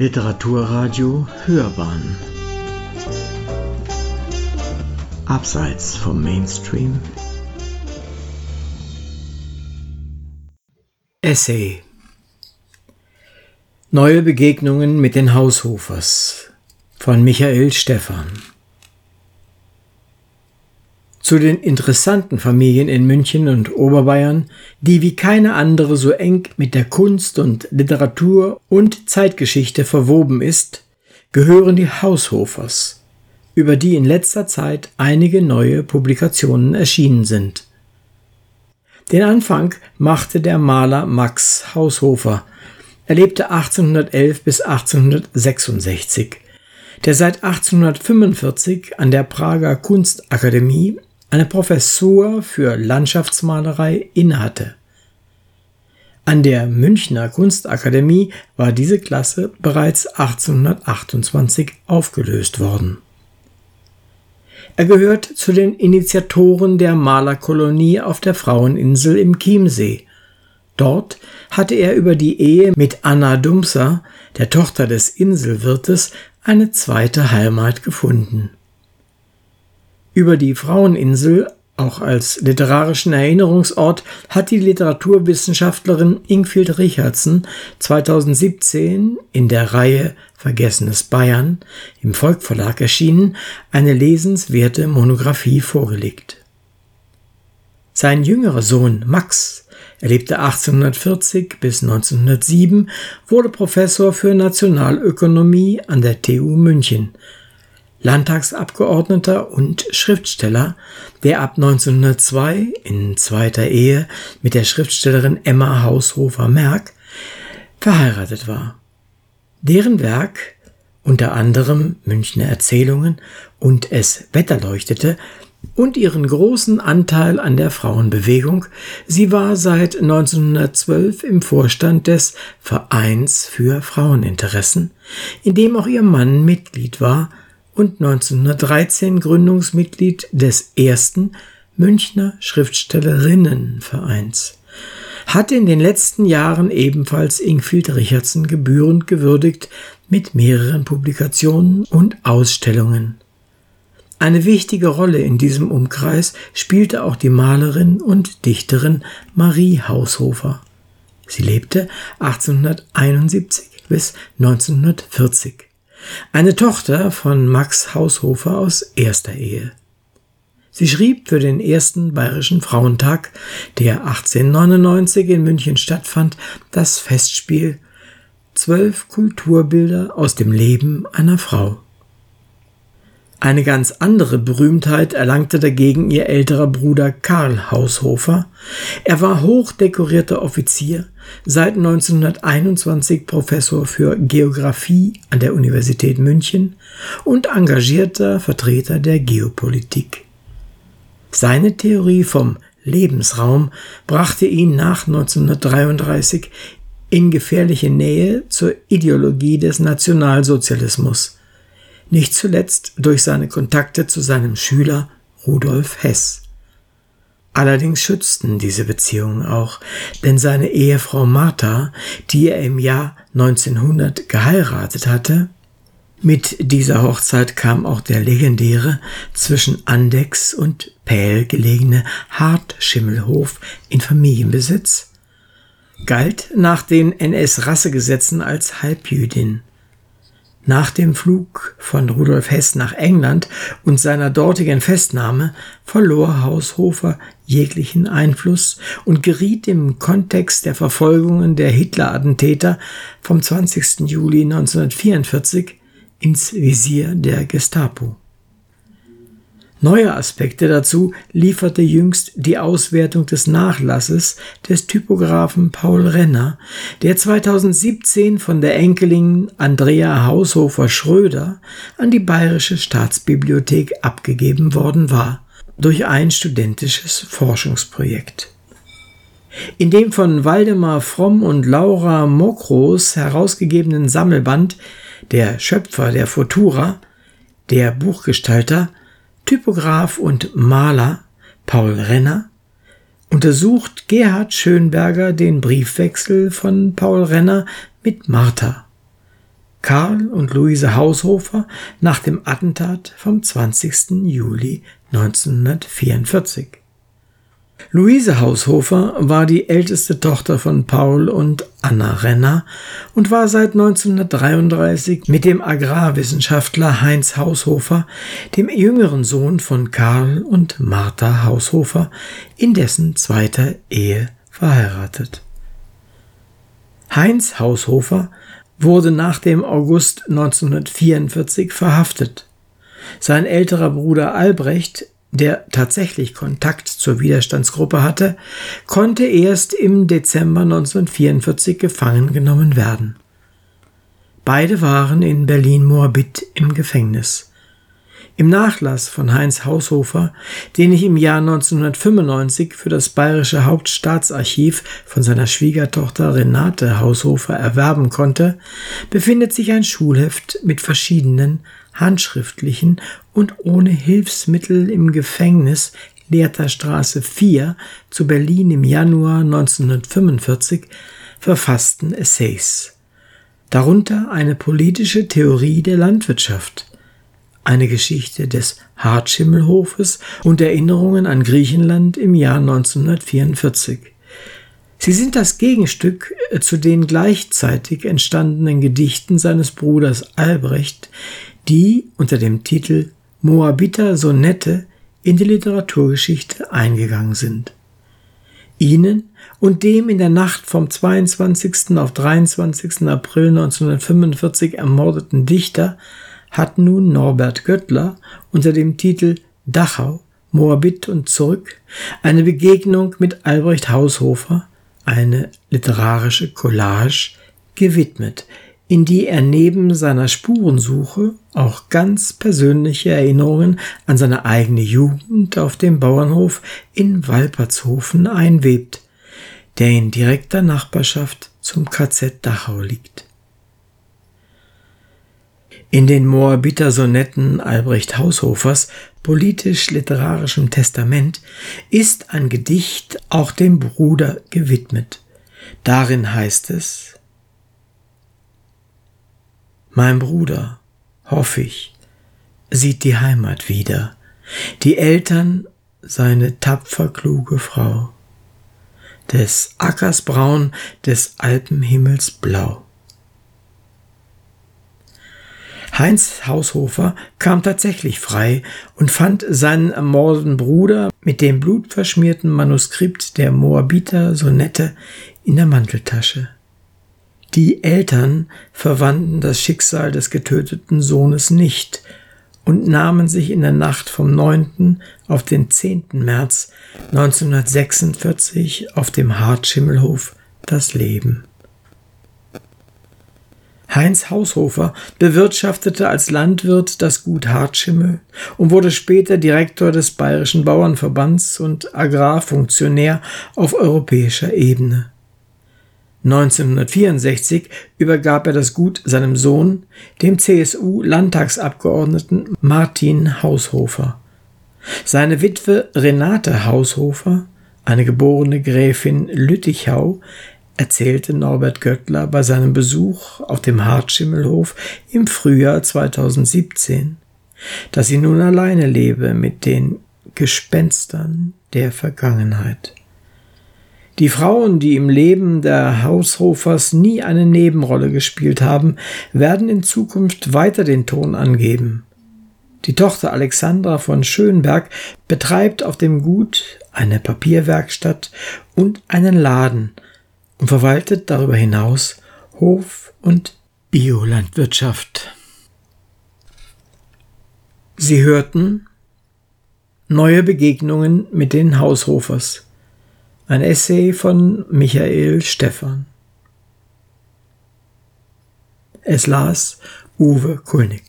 Literaturradio Hörbahn. Abseits vom Mainstream. Essay. Neue Begegnungen mit den Haushofers von Michael Stephan zu den interessanten Familien in München und Oberbayern, die wie keine andere so eng mit der Kunst und Literatur und Zeitgeschichte verwoben ist, gehören die Haushofers, über die in letzter Zeit einige neue Publikationen erschienen sind. Den Anfang machte der Maler Max Haushofer. Er lebte 1811 bis 1866, der seit 1845 an der Prager Kunstakademie eine Professur für Landschaftsmalerei innehatte. An der Münchner Kunstakademie war diese Klasse bereits 1828 aufgelöst worden. Er gehört zu den Initiatoren der Malerkolonie auf der Fraueninsel im Chiemsee. Dort hatte er über die Ehe mit Anna Dumser, der Tochter des Inselwirtes, eine zweite Heimat gefunden. Über die Fraueninsel, auch als literarischen Erinnerungsort, hat die Literaturwissenschaftlerin Ingfield Richardson 2017 in der Reihe Vergessenes Bayern im Volkverlag erschienen eine lesenswerte Monographie vorgelegt. Sein jüngerer Sohn Max er lebte 1840 bis 1907, wurde Professor für Nationalökonomie an der TU München Landtagsabgeordneter und Schriftsteller, der ab 1902 in zweiter Ehe mit der Schriftstellerin Emma Haushofer-Merck verheiratet war. Deren Werk, unter anderem Münchner Erzählungen und Es Wetterleuchtete, und ihren großen Anteil an der Frauenbewegung. Sie war seit 1912 im Vorstand des Vereins für Fraueninteressen, in dem auch ihr Mann Mitglied war und 1913 Gründungsmitglied des ersten Münchner Schriftstellerinnenvereins, hat in den letzten Jahren ebenfalls Ingfield Richardson gebührend gewürdigt mit mehreren Publikationen und Ausstellungen. Eine wichtige Rolle in diesem Umkreis spielte auch die Malerin und Dichterin Marie Haushofer. Sie lebte 1871 bis 1940 eine Tochter von Max Haushofer aus erster Ehe. Sie schrieb für den ersten Bayerischen Frauentag, der 1899 in München stattfand, das Festspiel Zwölf Kulturbilder aus dem Leben einer Frau. Eine ganz andere Berühmtheit erlangte dagegen ihr älterer Bruder Karl Haushofer. Er war hochdekorierter Offizier, seit 1921 Professor für Geographie an der Universität München und engagierter Vertreter der Geopolitik. Seine Theorie vom Lebensraum brachte ihn nach 1933 in gefährliche Nähe zur Ideologie des Nationalsozialismus nicht zuletzt durch seine Kontakte zu seinem Schüler Rudolf Hess. Allerdings schützten diese Beziehungen auch, denn seine Ehefrau Martha, die er im Jahr 1900 geheiratet hatte, mit dieser Hochzeit kam auch der legendäre zwischen Andex und Pähl gelegene Hartschimmelhof in Familienbesitz, galt nach den NS-Rassegesetzen als Halbjüdin. Nach dem Flug von Rudolf Hess nach England und seiner dortigen Festnahme verlor Haushofer jeglichen Einfluss und geriet im Kontext der Verfolgungen der Hitler-Attentäter vom 20. Juli 1944 ins Visier der Gestapo. Neue Aspekte dazu lieferte jüngst die Auswertung des Nachlasses des Typografen Paul Renner, der 2017 von der Enkelin Andrea Haushofer Schröder an die Bayerische Staatsbibliothek abgegeben worden war, durch ein studentisches Forschungsprojekt. In dem von Waldemar Fromm und Laura Mokros herausgegebenen Sammelband Der Schöpfer der Futura, der Buchgestalter Typograph und Maler Paul Renner untersucht Gerhard Schönberger den Briefwechsel von Paul Renner mit Martha. Karl und Luise Haushofer nach dem Attentat vom 20. Juli 1944. Luise Haushofer war die älteste Tochter von Paul und Anna Renner und war seit 1933 mit dem Agrarwissenschaftler Heinz Haushofer, dem jüngeren Sohn von Karl und Martha Haushofer, in dessen zweiter Ehe verheiratet. Heinz Haushofer wurde nach dem August 1944 verhaftet. Sein älterer Bruder Albrecht der tatsächlich Kontakt zur Widerstandsgruppe hatte, konnte erst im Dezember 1944 gefangen genommen werden. Beide waren in Berlin-Moabit im Gefängnis. Im Nachlass von Heinz Haushofer, den ich im Jahr 1995 für das Bayerische Hauptstaatsarchiv von seiner Schwiegertochter Renate Haushofer erwerben konnte, befindet sich ein Schulheft mit verschiedenen handschriftlichen und ohne Hilfsmittel im Gefängnis Lehrterstraße 4 zu Berlin im Januar 1945 verfassten Essays. Darunter eine politische Theorie der Landwirtschaft, eine Geschichte des Hartschimmelhofes und Erinnerungen an Griechenland im Jahr 1944. Sie sind das Gegenstück zu den gleichzeitig entstandenen Gedichten seines Bruders Albrecht, die unter dem Titel Moabiter Sonette in die Literaturgeschichte eingegangen sind. Ihnen und dem in der Nacht vom 22. auf 23. April 1945 ermordeten Dichter hat nun Norbert Göttler unter dem Titel Dachau, Moabit und zurück eine Begegnung mit Albrecht Haushofer, eine literarische Collage, gewidmet, in die er neben seiner Spurensuche auch ganz persönliche Erinnerungen an seine eigene Jugend auf dem Bauernhof in Walpertshofen einwebt, der in direkter Nachbarschaft zum KZ Dachau liegt. In den Moabiter Sonetten Albrecht Haushofers politisch-literarischem Testament ist ein Gedicht auch dem Bruder gewidmet. Darin heißt es, mein Bruder, hoffe ich, sieht die Heimat wieder, die Eltern seine tapfer kluge Frau, des Ackers braun, des Alpenhimmels blau. Heinz Haushofer kam tatsächlich frei und fand seinen ermordeten Bruder mit dem blutverschmierten Manuskript der Moabiter Sonette in der Manteltasche. Die Eltern verwandten das Schicksal des getöteten Sohnes nicht und nahmen sich in der Nacht vom 9. auf den 10. März 1946 auf dem Hartschimmelhof das Leben. Heinz Haushofer bewirtschaftete als Landwirt das Gut Hartschimmel und wurde später Direktor des Bayerischen Bauernverbands und Agrarfunktionär auf europäischer Ebene. 1964 übergab er das Gut seinem Sohn, dem CSU-Landtagsabgeordneten Martin Haushofer. Seine Witwe Renate Haushofer, eine geborene Gräfin Lüttichau, erzählte Norbert Göttler bei seinem Besuch auf dem Hartschimmelhof im Frühjahr 2017, dass sie nun alleine lebe mit den Gespenstern der Vergangenheit. Die Frauen, die im Leben der Haushofers nie eine Nebenrolle gespielt haben, werden in Zukunft weiter den Ton angeben. Die Tochter Alexandra von Schönberg betreibt auf dem Gut eine Papierwerkstatt und einen Laden und verwaltet darüber hinaus Hof- und Biolandwirtschaft. Sie hörten neue Begegnungen mit den Haushofers ein Essay von Michael Stephan. Es las Uwe Kulnig.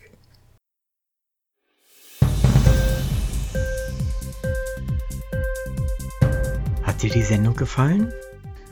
Hat dir die Sendung gefallen?